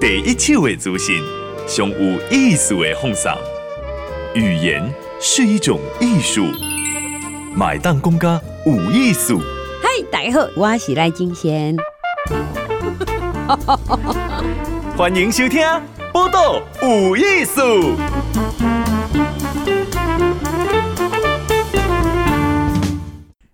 第一手的资讯，上有意思的放送。语言是一种艺术，买单公家有艺术。嗨，大家好，我是赖金贤。欢迎收听《报道有艺术》。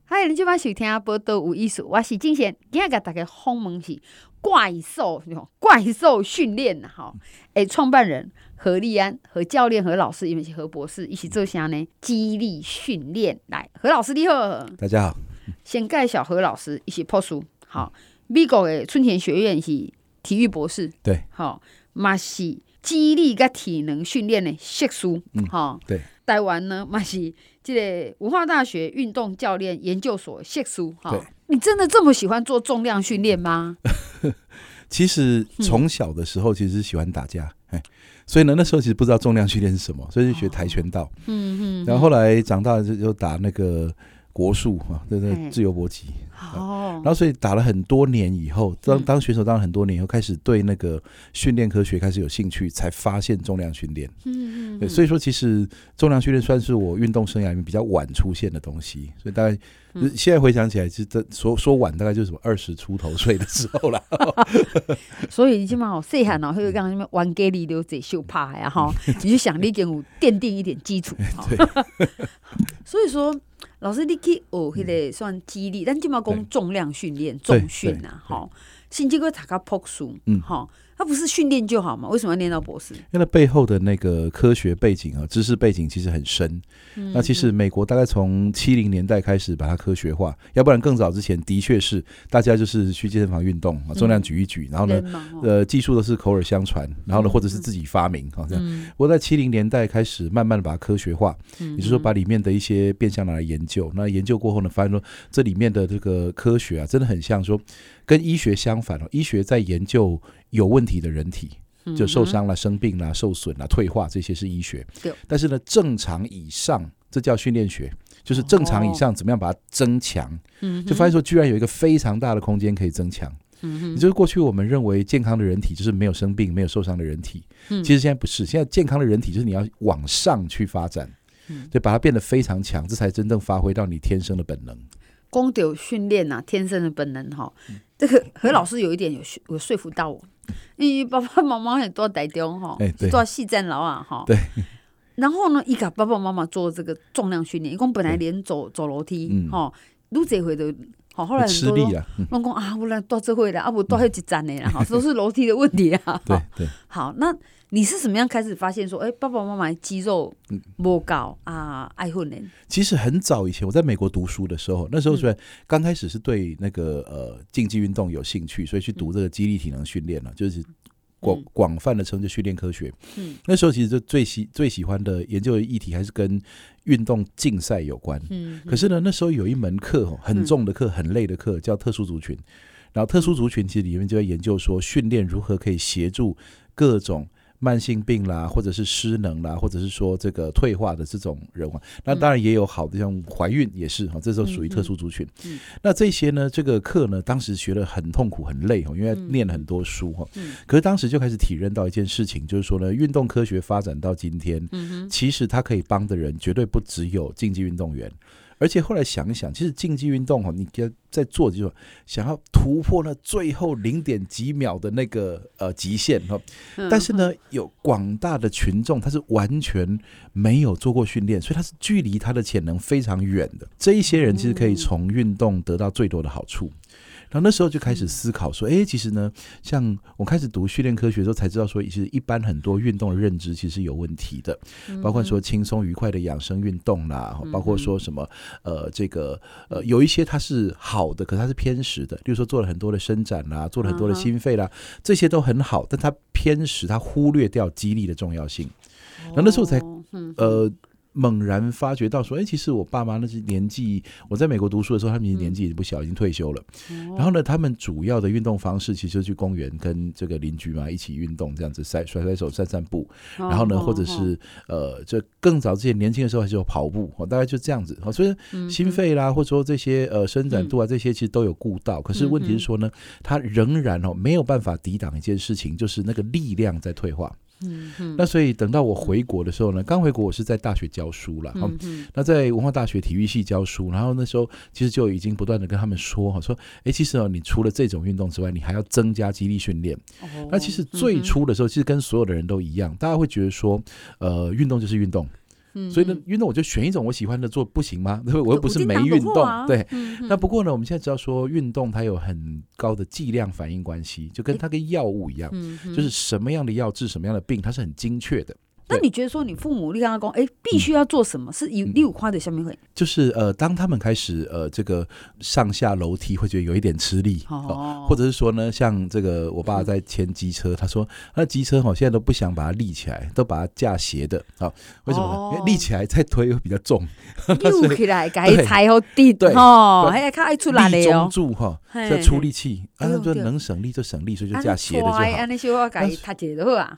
嗨，你今晚收听《报道有艺术》，我是金贤。今日给大家访问是怪兽，怪兽训练呐，哈，诶，创办人何立安和教练何老师，因为是何博士一起做啥呢？肌力训练，来，何老师你好，大家好。先介绍何老师，一起破书，好，美国的春田学院是。体育博士，对，好，嘛是肌力跟体能训练的硕士，嗯，好，对，台湾呢嘛是这个文化大学运动教练研究所谢叔，哈，你真的这么喜欢做重量训练吗？其实从小的时候其实喜欢打架，哎、嗯，所以呢那时候其实不知道重量训练是什么，所以就学跆拳道，嗯嗯，然后后来长大就就打那个。国术啊，对对，自由搏击。哦，然后所以打了很多年以后，当当选手当了很多年以后，开始对那个训练科学开始有兴趣，才发现重量训练。嗯嗯，所以说其实重量训练算是我运动生涯里面比较晚出现的东西。所以大概现在回想起来，其实这说说晚大概就是什么二十出头岁的时候了。所以你起码好细汉哦，会让你们玩给你留在秀怕呀哈，你就想你给我奠定一点基础。对，所以说。老师，你去学迄个算激励，但起码讲重量训练、重训呐，哈，甚至个读个博士，嗯，吼。他不是训练就好吗？为什么要念到博士？因为背后的那个科学背景啊，知识背景其实很深。嗯、那其实美国大概从七零年代开始把它科学化，要不然更早之前的确是大家就是去健身房运动啊，重量举一举，嗯、然后呢，哦、呃，技术都是口耳相传，然后呢，或者是自己发明啊这样。不过在七零年代开始慢慢的把它科学化，也就是说把里面的一些变相拿来研究。那研究过后呢，发现说这里面的这个科学啊，真的很像说跟医学相反哦，医学在研究。有问题的人体就受伤了、生病了、受损了、退化，这些是医学。但是呢，正常以上这叫训练学，就是正常以上怎么样把它增强。就发现说，居然有一个非常大的空间可以增强。嗯也就是过去我们认为健康的人体就是没有生病、没有受伤的人体，其实现在不是。现在健康的人体就是你要往上去发展，对把它变得非常强，这才真正发挥到你天生的本能。光有训练啊，天生的本能哈。这个何老师有一点有有说服到我。因为爸爸妈妈很多台中哈，做细站老啊哈。对。然后呢，伊甲爸爸妈妈做这个重量训练，伊讲本来连走走楼梯哈，愈这回都好，后来很多拢讲啊，我来到这会的，啊不多还一站的啦哈，都是楼梯的问题啊。对对。好，那你是什么样开始发现说，哎，爸爸妈妈肌肉不高啊，爱混呢？其实很早以前，我在美国读书的时候，那时候虽然刚开始是对那个呃竞技运动有兴趣，所以去读这个肌力体能训练了，就是广广泛的称之训练科学。嗯，那时候其实就最喜最喜欢的研究的议题还是跟运动竞赛有关。嗯，可是呢，那时候有一门课很重的课，很累的课，叫特殊族群。然后特殊族群其实里面就在研究说，训练如何可以协助各种。慢性病啦，或者是失能啦，或者是说这个退化的这种人啊，那当然也有好的，像怀孕也是哈，这时候属于特殊族群。那这些呢，这个课呢，当时学的很痛苦、很累哈，因为念了很多书哈。可是当时就开始体认到一件事情，就是说呢，运动科学发展到今天，其实它可以帮的人绝对不只有竞技运动员。而且后来想一想，其实竞技运动哈，你在做就是想要突破那最后零点几秒的那个呃极限哈，但是呢，有广大的群众他是完全没有做过训练，所以他是距离他的潜能非常远的。这一些人其实可以从运动得到最多的好处。然后那时候就开始思考说，哎，其实呢，像我开始读训练科学的时候，才知道说，其实一般很多运动的认知其实是有问题的，包括说轻松愉快的养生运动啦，包括说什么呃，这个呃，有一些它是好的，可是它是偏食的，比如说做了很多的伸展啦，做了很多的心肺啦，这些都很好，但它偏食，它忽略掉肌力的重要性。然后那时候才呃。猛然发觉到说，哎，其实我爸妈那些年纪，我在美国读书的时候，他们年纪已经不小，已经退休了。然后呢，他们主要的运动方式其实就去公园跟这个邻居嘛一起运动，这样子甩甩甩手、散散步。然后呢，或者是呃，这更早之前年轻的时候还是有跑步，大概就这样子。所以心肺啦，或者说这些呃伸展度啊，这些其实都有顾到。可是问题是说呢，他仍然哦没有办法抵挡一件事情，就是那个力量在退化。嗯嗯，那所以等到我回国的时候呢，刚回国我是在大学教书了，嗯嗯，那在文化大学体育系教书，然后那时候其实就已经不断的跟他们说哈，说哎，其实哦，你除了这种运动之外，你还要增加肌力训练。那其实最初的时候，其实跟所有的人都一样，大家会觉得说，呃，运动就是运动。所以呢，运动我就选一种我喜欢的做，不行吗？我又不是没运动，对。那不过呢，我们现在知道说，运动它有很高的剂量反应关系，就跟它跟药物一样，就是什么样的药治什么样的病，它是很精确的。那你觉得说你父母立刚刚讲，哎，必须要做什么？是有六块的下面会，就是呃，当他们开始呃，这个上下楼梯会觉得有一点吃力，哦，或者是说呢，像这个我爸在牵机车，他说那机车哈现在都不想把它立起来，都把它架斜的，好，为什么？呢？因为立起来再推会比较重，立起来该踩好低，对。哦，还要看爱出来的哦，中柱哈，要出力气，啊，就能省力就省力，所以就架斜的就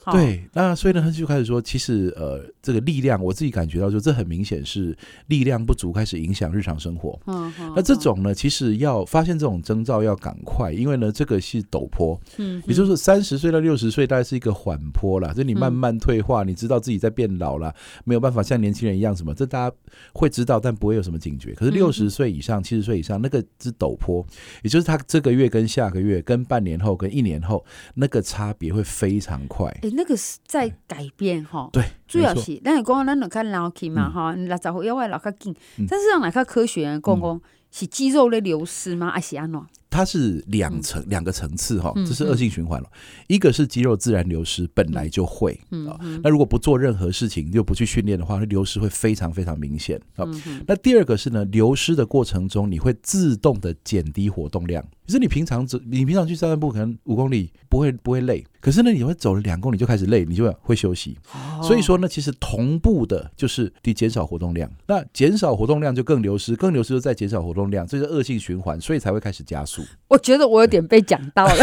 好。对，那所以呢，他就开始说，其实呃，这个力量，我自己感觉到，就这很明显是力量不足，开始影响日常生活。嗯，那这种呢，其实要发现这种征兆要赶快，因为呢，这个是陡坡。嗯，也就是三十岁到六十岁，大概是一个缓坡啦，就你慢慢退化，你知道自己在变老了，没有办法像年轻人一样什么，这大家会知道，但不会有什么警觉。可是六十岁以上、七十岁以上，那个是陡坡，也就是他这个月跟下个月、跟半年后、跟一年后，那个差别会非常快。哎，那个是在改变哈。对。主要是，咱是讲咱就较老去嘛，哈，六十岁以外老较紧。但是让哪较科学讲讲，是肌肉的流失吗？还是安怎？它是两层两个层次哈，这是恶性循环了。一个是肌肉自然流失，本来就会啊。那如果不做任何事情，就不去训练的话，那流失会非常非常明显啊。那第二个是呢，流失的过程中，你会自动的减低活动量。可是你平常走，你平常去散散步，可能五公里不会不会累。可是呢，你会走了两公里就开始累，你就会休息。所以说呢，其实同步的就是你减少活动量，那减少活动量就更流失，更流失就再减少活动量，这是恶性循环，所以才会开始加速。我觉得我有点被讲到了，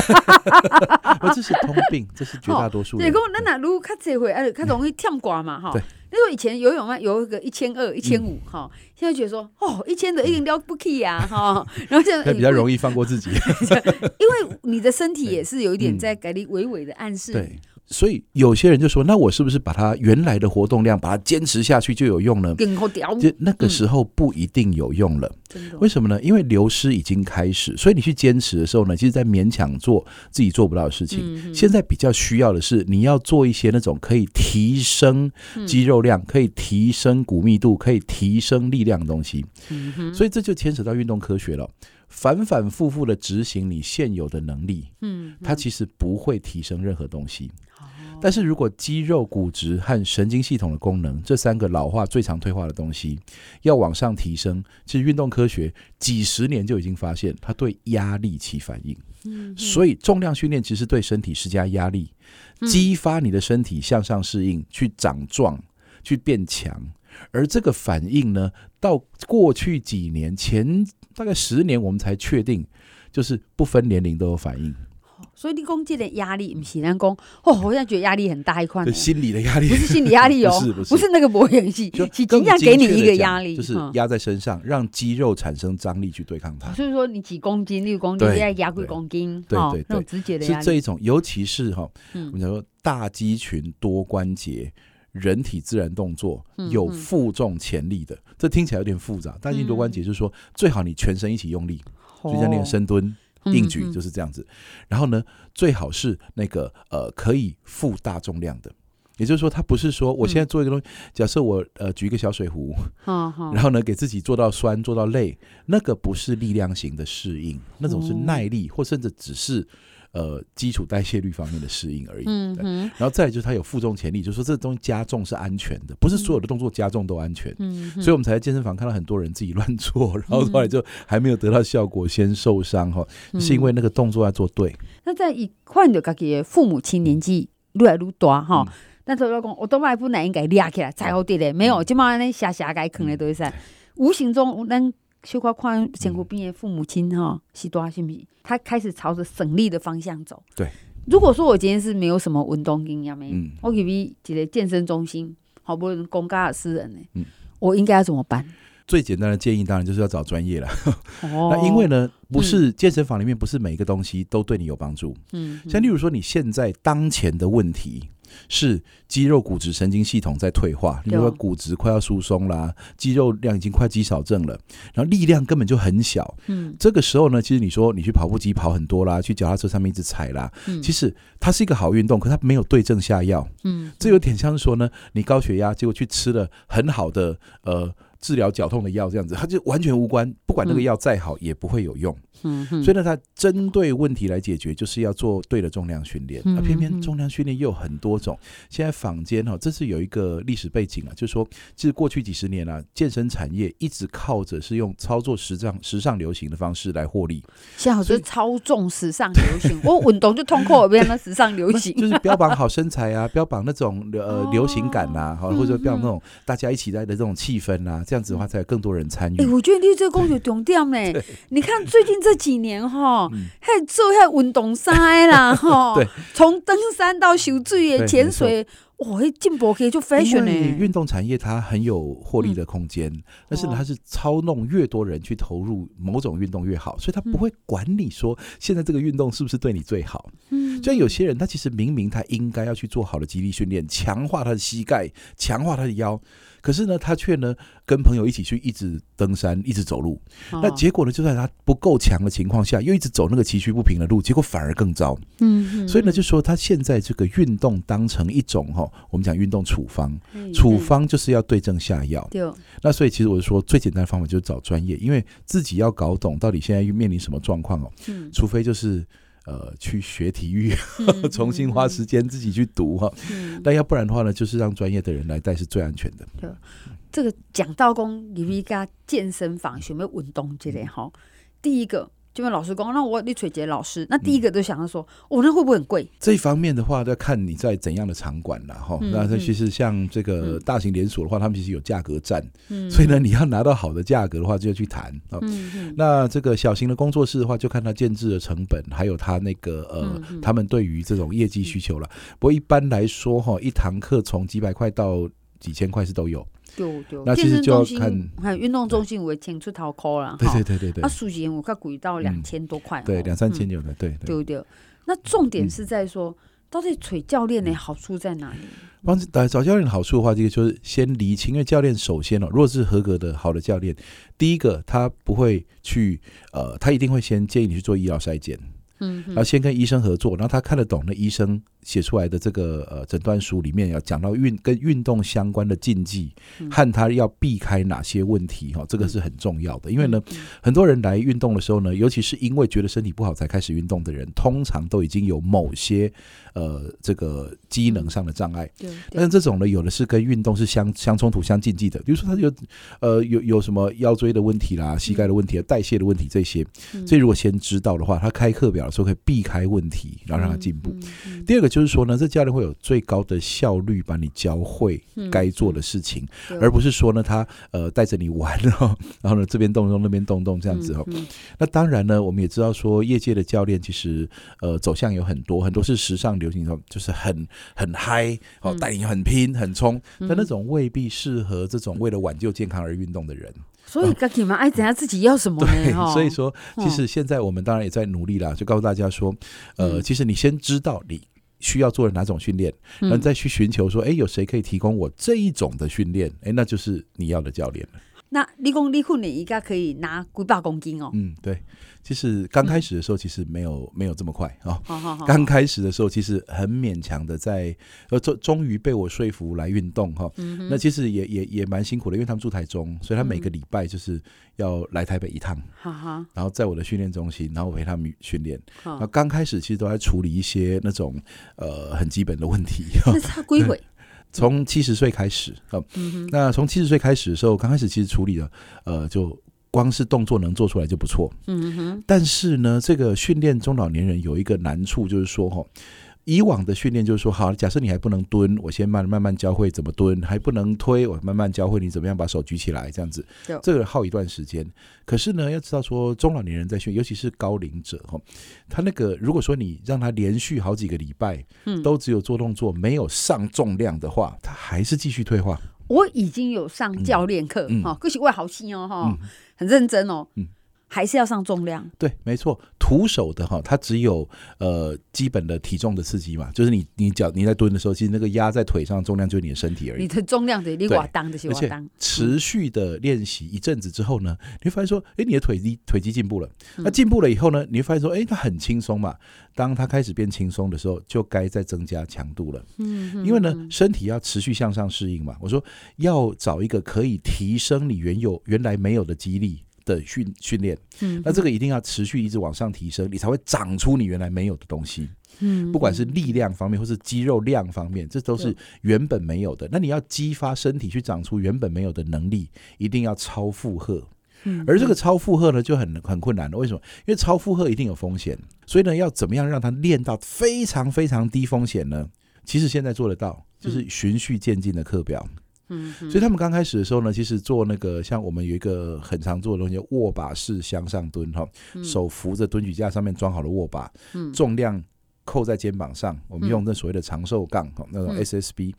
这是通病，这是绝大多数人。对，讲咱那如果较这回，哎，较容易跳挂嘛，哈。那时候以前游泳啊，游一个一千二、一千五，哈，现在觉得说，哦，一千的一定了不起呀，哈。然后现在比较容易放过自己，因为你的身体也是有一点在给你微微的暗示。对。所以有些人就说：“那我是不是把它原来的活动量把它坚持下去就有用呢？”就那个时候不一定有用了。为什么呢？因为流失已经开始，所以你去坚持的时候呢，其实在勉强做自己做不到的事情。现在比较需要的是你要做一些那种可以提升肌肉量、可以提升骨密度、可以提升力量的东西。所以这就牵扯到运动科学了。反反复复的执行你现有的能力，嗯它其实不会提升任何东西。但是如果肌肉、骨质和神经系统的功能这三个老化最常退化的东西要往上提升，其实运动科学几十年就已经发现它对压力起反应。所以重量训练其实对身体施加压力，激发你的身体向上适应，去长壮，去变强。而这个反应呢，到过去几年前大概十年，我们才确定，就是不分年龄都有反应。所以你讲这个压力，不是咱讲哦，我现在觉得压力很大一块。心理的压力不是心理压力哦，不是不是，不是那个博演戏，就尽量给你一个压力，就是压在身上，让肌肉产生张力去对抗它。所以说，你几公斤、六公斤，要压几公斤，对对对，直接的压力是这一种，尤其是哈，我们讲说大肌群、多关节、人体自然动作有负重潜力的，这听起来有点复杂。大肌群多关节就是说，最好你全身一起用力，就像那个深蹲。硬举就是这样子，然后呢，最好是那个呃可以负大重量的，也就是说，它不是说我现在做一个东西，假设我呃举一个小水壶，然后呢给自己做到酸做到累，那个不是力量型的适应，那种是耐力或甚至只是。呃，基础代谢率方面的适应而已。嗯嗯。然后再就是它有负重潜力，就是说这东西加重是安全的，不是所有的动作加重都安全。嗯。所以我们才在健身房看到很多人自己乱做，然后后来就还没有得到效果，先受伤哈，是因为那个动作要做对。那在一换着，自己的父母亲年纪越来越大哈，但是老公，我都买不来应该抓起来才好滴的，没有，就嘛那下下该坑的都是噻。无形中，咱小可看身躯边的父母亲哈，是多是不是？他开始朝着省力的方向走。对，如果说我今天是没有什么运动经验的，我给你一个健身中心，好不容易公家的私人的，我应该要怎么办？最简单的建议当然就是要找专业了。那因为呢，不是健身房里面不是每一个东西都对你有帮助。嗯，像例如说你现在当前的问题。是肌肉、骨质、神经系统在退化，因为骨质快要疏松啦，肌肉量已经快肌少症了，然后力量根本就很小。嗯，这个时候呢，其实你说你去跑步机跑很多啦，去脚踏车上面一直踩啦，嗯，其实它是一个好运动，可它没有对症下药。嗯，这有点像是说呢，你高血压，结果去吃了很好的呃治疗脚痛的药，这样子，它就完全无关，不管那个药再好，也不会有用。嗯，所以呢，它针对问题来解决，就是要做对的重量训练。那偏偏重量训练又有很多种。现在坊间哈，这是有一个历史背景啊，就是说，其实过去几十年啊，健身产业一直靠着是用操作时尚、时尚流行的方式来获利。现在好像操纵时尚流行，我运动就通过变成时尚流行，就是标榜好身材啊，标榜那种呃流行感呐，好，或者说标榜那种大家一起来的这种气氛啊，这样子的话才有更多人参与。哎，我觉得你这个工作重点呢，你看最近这。几年哈，还做还运动衫啦哈，从登山到修水的潜水，哇，进步可以就 fashion 呢。运动产业它很有获利的空间，但是它是操弄越多人去投入某种运动越好，所以他不会管你说现在这个运动是不是对你最好。嗯，所以有些人他其实明明他应该要去做好的肌力训练，强化他的膝盖，强化他的腰。可是呢，他却呢跟朋友一起去一直登山，一直走路。哦、那结果呢，就在他不够强的情况下，又一直走那个崎岖不平的路，结果反而更糟。嗯，嗯，所以呢，就说他现在这个运动当成一种哈，我们讲运动处方，嗯、处方就是要对症下药。对。那所以其实我就说，最简单的方法就是找专业，因为自己要搞懂到底现在面临什么状况哦。嗯。除非就是。呃，去学体育，重新花时间自己去读哈。嗯、但要不然的话呢，就是让专业的人来带是最安全的。对，这个讲到公你们家健身房有没有运动之类哈？第一个。就问老师讲，那我你找杰老师，那第一个就想要说，我、嗯哦、那会不会很贵？这一方面的话，要看你在怎样的场馆了哈。嗯、那其实像这个大型连锁的话，嗯、他们其实有价格战，嗯、所以呢，你要拿到好的价格的话，就要去谈啊。那这个小型的工作室的话，就看他建制的成本，还有他那个呃，嗯、他们对于这种业绩需求了。嗯、不过一般来说哈，一堂课从几百块到几千块是都有。对对，那其实就要看，还有运动中心我会请出头块了，对对对对对。那数钱我看贵到两千多块，对两三千有的，对对。对。那重点是在说，到底找教练的好处在哪里？帮找教练的好处的话，这个就是先厘清，因为教练首先哦，如果是合格的好的教练，第一个他不会去呃，他一定会先建议你去做医疗筛检。嗯，然后先跟医生合作，然后他看得懂那医生写出来的这个呃诊断书里面要讲到运跟运动相关的禁忌，和他要避开哪些问题哈，这个是很重要的。因为呢，很多人来运动的时候呢，尤其是因为觉得身体不好才开始运动的人，通常都已经有某些呃这个机能上的障碍。对，但是这种呢，有的是跟运动是相相冲突、相禁忌的，比如说他有呃有有什么腰椎的问题啦、膝盖的问题、代谢的问题这些，所以如果先知道的话，他开课表。的时候可以避开问题，然后让他进步。第二个就是说呢，这教练会有最高的效率，把你教会该做的事情，而不是说呢，他呃带着你玩，哦 然后呢这边动动那边动动这样子哦。那当然呢，我们也知道说，业界的教练其实呃走向有很多，很多是时尚流行的，就是很很嗨，哦带你很拼很冲，但那种未必适合这种为了挽救健康而运动的人。所以，该你们爱怎样自己要什么呢？对，所以说，其实现在我们当然也在努力啦，就告诉大家说，呃，其实你先知道你需要做的哪种训练，然后再去寻求说，哎，有谁可以提供我这一种的训练？哎，那就是你要的教练了。那立功立训练应该可以拿几百公斤哦。嗯，对。其实刚开始的时候，其实没有没有这么快啊。刚开始的时候，其实很勉强的在，呃，终终于被我说服来运动哈。那其实也也也蛮辛苦的，因为他们住台中，所以他每个礼拜就是要来台北一趟。哈哈然后在我的训练中心，然后我陪他们训练。那刚开始其实都在处理一些那种呃很基本的问题。那他归位。从七十岁开始啊。那从七十岁开始的时候，刚开始其实处理的呃就。光是动作能做出来就不错，嗯哼。但是呢，这个训练中老年人有一个难处，就是说哈，以往的训练就是说，好，假设你还不能蹲，我先慢慢慢教会怎么蹲；还不能推，我慢慢教会你怎么样把手举起来，这样子。这个耗一段时间。可是呢，要知道说，中老年人在训，尤其是高龄者哈，他那个如果说你让他连续好几个礼拜，都只有做动作，没有上重量的话，他还是继续退化。我已经有上教练课哈，可是我好心哦哈，很认真哦。嗯还是要上重量，对，没错，徒手的哈，它只有呃基本的体重的刺激嘛，就是你你脚你在蹲的时候，其实那个压在腿上重量就是你的身体而已。你的重量得你瓦当的，瓦当持续的练习一阵子之后呢，你会发现说，哎，你的腿肌腿肌进步了。那进步了以后呢，你会发现说，哎，它很轻松嘛。当它开始变轻松的时候，就该再增加强度了。嗯，因为呢，身体要持续向上适应嘛。我说要找一个可以提升你原有原来没有的肌力。的训训练，嗯，那这个一定要持续一直往上提升，你才会长出你原来没有的东西，嗯，不管是力量方面或是肌肉量方面，这都是原本没有的。那你要激发身体去长出原本没有的能力，一定要超负荷，嗯，而这个超负荷呢就很很困难了。为什么？因为超负荷一定有风险，所以呢，要怎么样让它练到非常非常低风险呢？其实现在做得到，就是循序渐进的课表。嗯，所以他们刚开始的时候呢，其实做那个像我们有一个很常做的东西，握把式向上蹲哈，手扶着蹲举架上面装好的握把，重量扣在肩膀上，我们用那所谓的长寿杠哈，那种 SSB，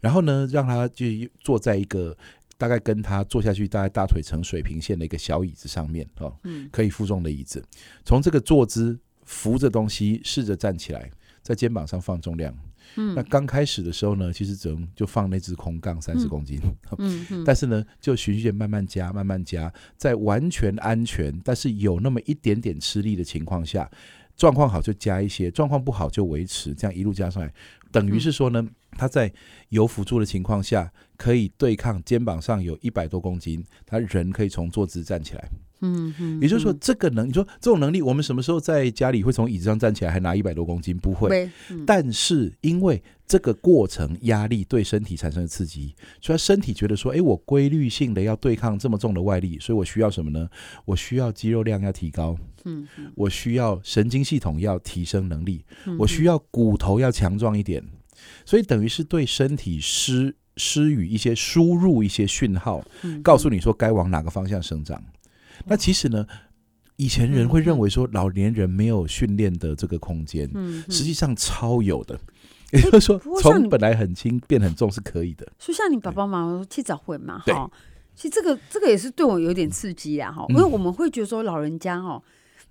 然后呢，让他就坐在一个大概跟他坐下去大概大腿呈水平线的一个小椅子上面哈，可以负重的椅子，从这个坐姿扶着东西，试着站起来，在肩膀上放重量。嗯，那刚开始的时候呢，其实只能就放那只空杠三十公斤，嗯嗯，但是呢，就循序慢慢加，慢慢加，在完全安全，但是有那么一点点吃力的情况下，状况好就加一些，状况不好就维持，这样一路加上来，等于是说呢，他在有辅助的情况下，可以对抗肩膀上有一百多公斤，他人可以从坐姿站起来。嗯嗯，也就是说，这个能你说这种能力，我们什么时候在家里会从椅子上站起来还拿一百多公斤？不会。但是因为这个过程压力对身体产生的刺激，所以身体觉得说，哎，我规律性的要对抗这么重的外力，所以我需要什么呢？我需要肌肉量要提高，嗯，我需要神经系统要提升能力，我需要骨头要强壮一点，所以等于是对身体施施予一些输入一些讯号，告诉你说该往哪个方向生长。那其实呢，以前人会认为说老年人没有训练的这个空间，嗯，实际上超有的。也 就是说，从本来很轻变很重是可以的。所以像你爸爸妈妈去早会嘛，哈，其实这个这个也是对我有点刺激啊，哈，因为我们会觉得说老人家哈，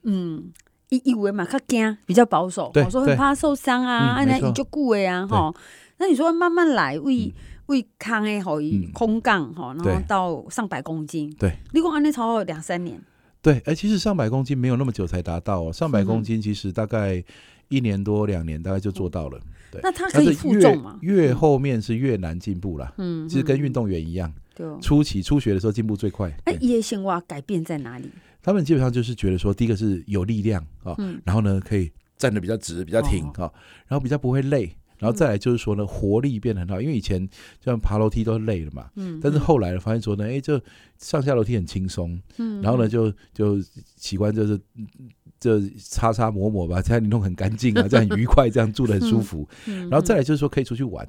嗯，以以为嘛他惊比较保守，我说很怕受伤啊，那你就顾哎啊，哈，那你说慢慢来为。为康诶，好以空杠哈，然后到上百公斤。对，你讲安尼超过两三年。对，哎，其实上百公斤没有那么久才达到哦。上百公斤其实大概一年多两年，大概就做到了。对，那它可以负重吗？越后面是越难进步啦。嗯，其实跟运动员一样。对，初期初学的时候进步最快。哎，叶性蛙，改变在哪里？他们基本上就是觉得说，第一个是有力量啊，然后呢可以站得比较直、比较挺啊，然后比较不会累。然后再来就是说呢，活力变得很好，因为以前像爬楼梯都累了嘛，嗯，但是后来发现说呢，哎，就上下楼梯很轻松，嗯，然后呢就就喜欢就是就擦擦抹抹吧，这样你弄很干净啊，这样很愉快，这样住的很舒服，然后再来就是说可以出去玩，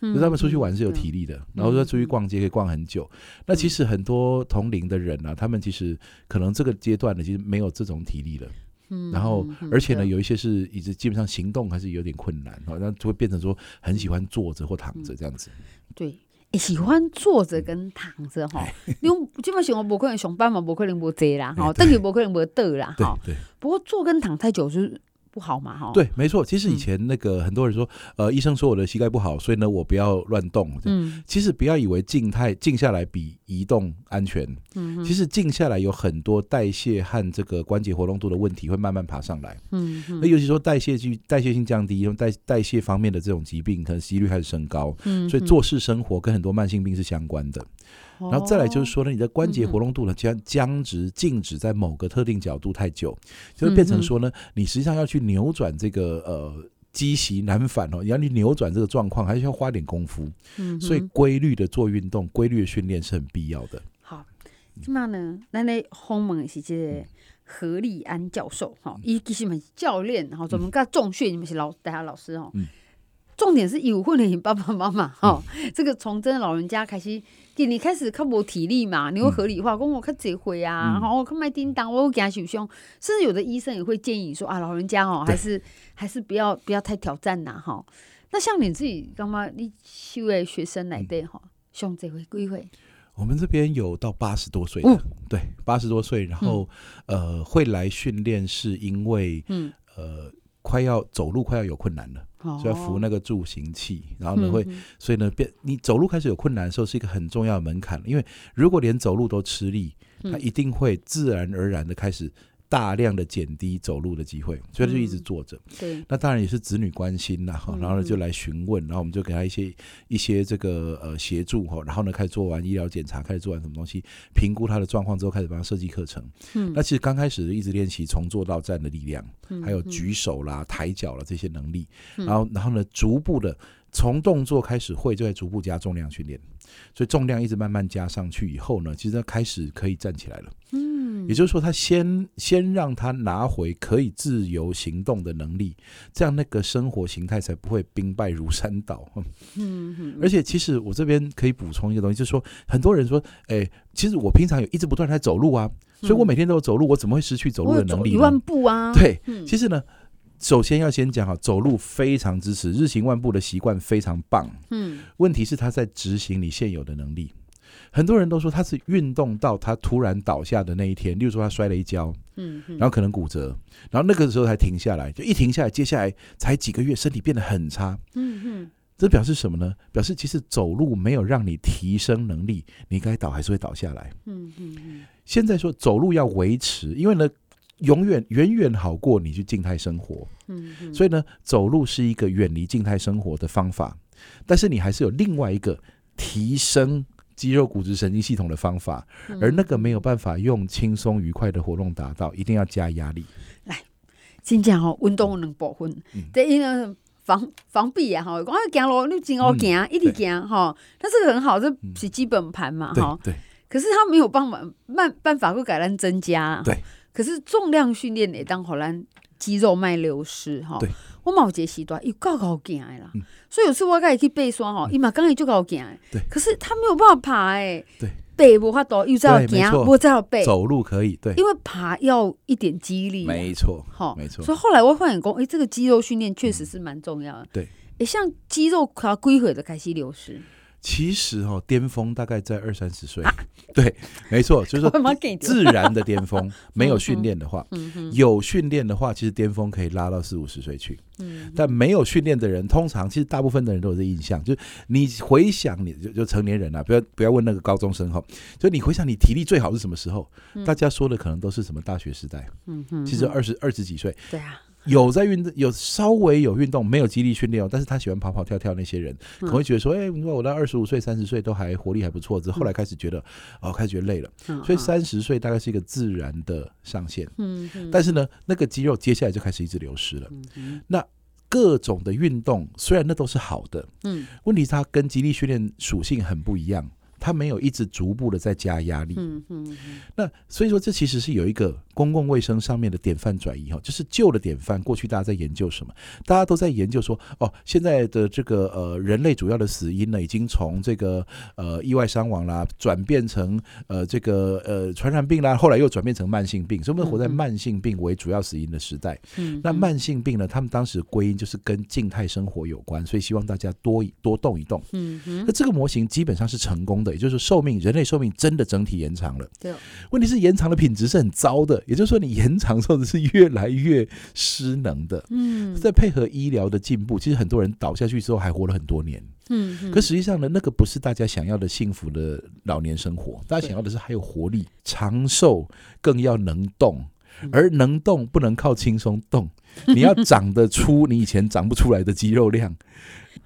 就他们出去玩是有体力的，然后说出去逛街可以逛很久，那其实很多同龄的人啊，他们其实可能这个阶段呢，其实没有这种体力了。嗯，然后而且呢，有一些是一直基本上行动还是有点困难，好，那就会变成说很喜欢坐着或躺着这样子。对，喜欢坐着跟躺着哈，因为基本上我不可能上班嘛，不可能不坐啦，哈，等于不可能不倒啦，哈。对。不过坐跟躺太久就是。不好嘛？哈，对，没错。其实以前那个很多人说，呃，医生说我的膝盖不好，所以呢，我不要乱动。嗯，其实不要以为静态静下来比移动安全。嗯，其实静下来有很多代谢和这个关节活动度的问题会慢慢爬上来。嗯，那尤其说代谢性代谢性降低，因为代代谢方面的这种疾病，可能几率开始升高。嗯，所以做事生活跟很多慢性病是相关的。然后再来就是说呢，你的关节活动度呢将僵直静止在某个特定角度太久，就会变成说呢，你实际上要去扭转这个呃积习难返哦，你要你扭转这个状况，还是要花点功夫。嗯，所以规律的做运动，规律的训练是很必要的。好，今嘛呢？咱咧访问的是这个何立安教授，哈，伊其实嘛是教练，然后专门教重训，你们是老大家老师哈。重点是有训练爸爸妈妈哈，这个从真的老人家开始，你开始较无体力嘛，你会合理化，讲我较这回啊，然后我看卖叮当，我惊受伤，甚至有的医生也会建议说啊，老人家哦，还是还是不要不要太挑战呐，哈。那像你自己干嘛？你修的学生来对哈，上这回几岁？我们这边有到八十多岁的，对，八十多岁，然后呃会来训练，是因为嗯呃快要走路快要有困难了，所以要扶那个助行器，然后呢会，所以呢变你走路开始有困难的时候是一个很重要的门槛，因为如果连走路都吃力，他一定会自然而然的开始。大量的减低走路的机会，所以他就一直坐着。嗯、对，那当然也是子女关心呐，哈，然后呢就来询问，然后我们就给他一些一些这个呃协助哈，然后呢开始做完医疗检查，开始做完什么东西，评估他的状况之后，开始帮他设计课程。嗯，那其实刚开始一直练习从坐到站的力量，还有举手啦、抬脚啦这些能力，然后然后呢逐步的从动作开始会，就在逐步加重量训练，所以重量一直慢慢加上去以后呢，其实他开始可以站起来了。嗯。也就是说，他先先让他拿回可以自由行动的能力，这样那个生活形态才不会兵败如山倒。嗯，而且其实我这边可以补充一个东西，就是说，很多人说，哎，其实我平常有一直不断在走路啊，所以我每天都有走路，我怎么会失去走路的能力？一万步啊！对，其实呢，首先要先讲哈，走路非常支持，日行万步的习惯非常棒。嗯，问题是他在执行你现有的能力。很多人都说他是运动到他突然倒下的那一天，例如说他摔了一跤，嗯，然后可能骨折，然后那个时候才停下来，就一停下来，接下来才几个月，身体变得很差，嗯嗯，这表示什么呢？表示其实走路没有让你提升能力，你该倒还是会倒下来，嗯嗯。现在说走路要维持，因为呢，永远远远好过你去静态生活，嗯，所以呢，走路是一个远离静态生活的方法，但是你还是有另外一个提升。肌肉、骨质、神经系统的方法，而那个没有办法用轻松愉快的活动达到，一定要加压力。来，先讲哦，运动两部分，第一呢，防防避啊，哈，我要行路，你真好行，一直行，哈，那这个很好，这是基本盘嘛，哈。对。可是他没有办法，办办法会改咱增加。对。可是重量训练也当好咱肌肉脉流失，哈。对。我冇这时段，又够够惊的啦，所以有次我跟伊去爬山吼，伊嘛刚伊就够惊的，对，可是他没有办法爬诶，对，背无法度，又再要行，我再要背，走路可以，对，因为爬要一点肌力，没错，好，没错，所以后来我发现讲，诶，这个肌肉训练确实是蛮重要的，对，诶，像肌肉它归回的开始流失。其实哦，巅峰大概在二三十岁，对，没错，就是说自然的巅峰，没有训练的话，有训练的话，其实巅峰可以拉到四五十岁去。但没有训练的人，通常其实大部分的人都有这印象，就是你回想，你就就成年人啊，不要不要问那个高中生哈，就你回想你体力最好是什么时候？大家说的可能都是什么大学时代，其实二十二十几岁，对啊。有在运动，有稍微有运动，没有肌力训练哦。但是他喜欢跑跑跳跳那些人，可能会觉得说，哎、欸，你说我到二十五岁、三十岁都还活力还不错，之后来开始觉得，哦，开始觉得累了。所以三十岁大概是一个自然的上限。嗯，但是呢，那个肌肉接下来就开始一直流失了。那各种的运动虽然那都是好的，嗯，问题是它跟肌力训练属性很不一样。他没有一直逐步的在加压力，嗯嗯，那所以说这其实是有一个公共卫生上面的典范转移哈，就是旧的典范，过去大家在研究什么？大家都在研究说，哦，现在的这个呃人类主要的死因呢，已经从这个呃意外伤亡啦，转变成呃这个呃传染病啦，后来又转变成慢性病，所以我们活在慢性病为主要死因的时代。嗯，那慢性病呢，他们当时归因就是跟静态生活有关，所以希望大家多多动一动。嗯嗯，那这个模型基本上是成功的。也就是寿命，人类寿命真的整体延长了。对，问题是延长的品质是很糟的。也就是说，你延长之后是越来越失能的。嗯，再配合医疗的进步，其实很多人倒下去之后还活了很多年。嗯，可实际上呢，那个不是大家想要的幸福的老年生活。大家想要的是还有活力、长寿，更要能动。而能动不能靠轻松动，你要长得出你以前长不出来的肌肉量。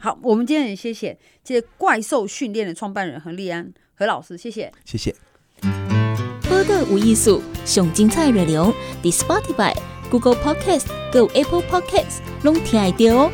好，我们今天也谢谢这个怪兽训练的创办人何立安何老师，谢谢，谢谢。播个无艺术，上精彩内容，The Spotify、Google Podcast、Go Apple Podcasts，拢听得到哦。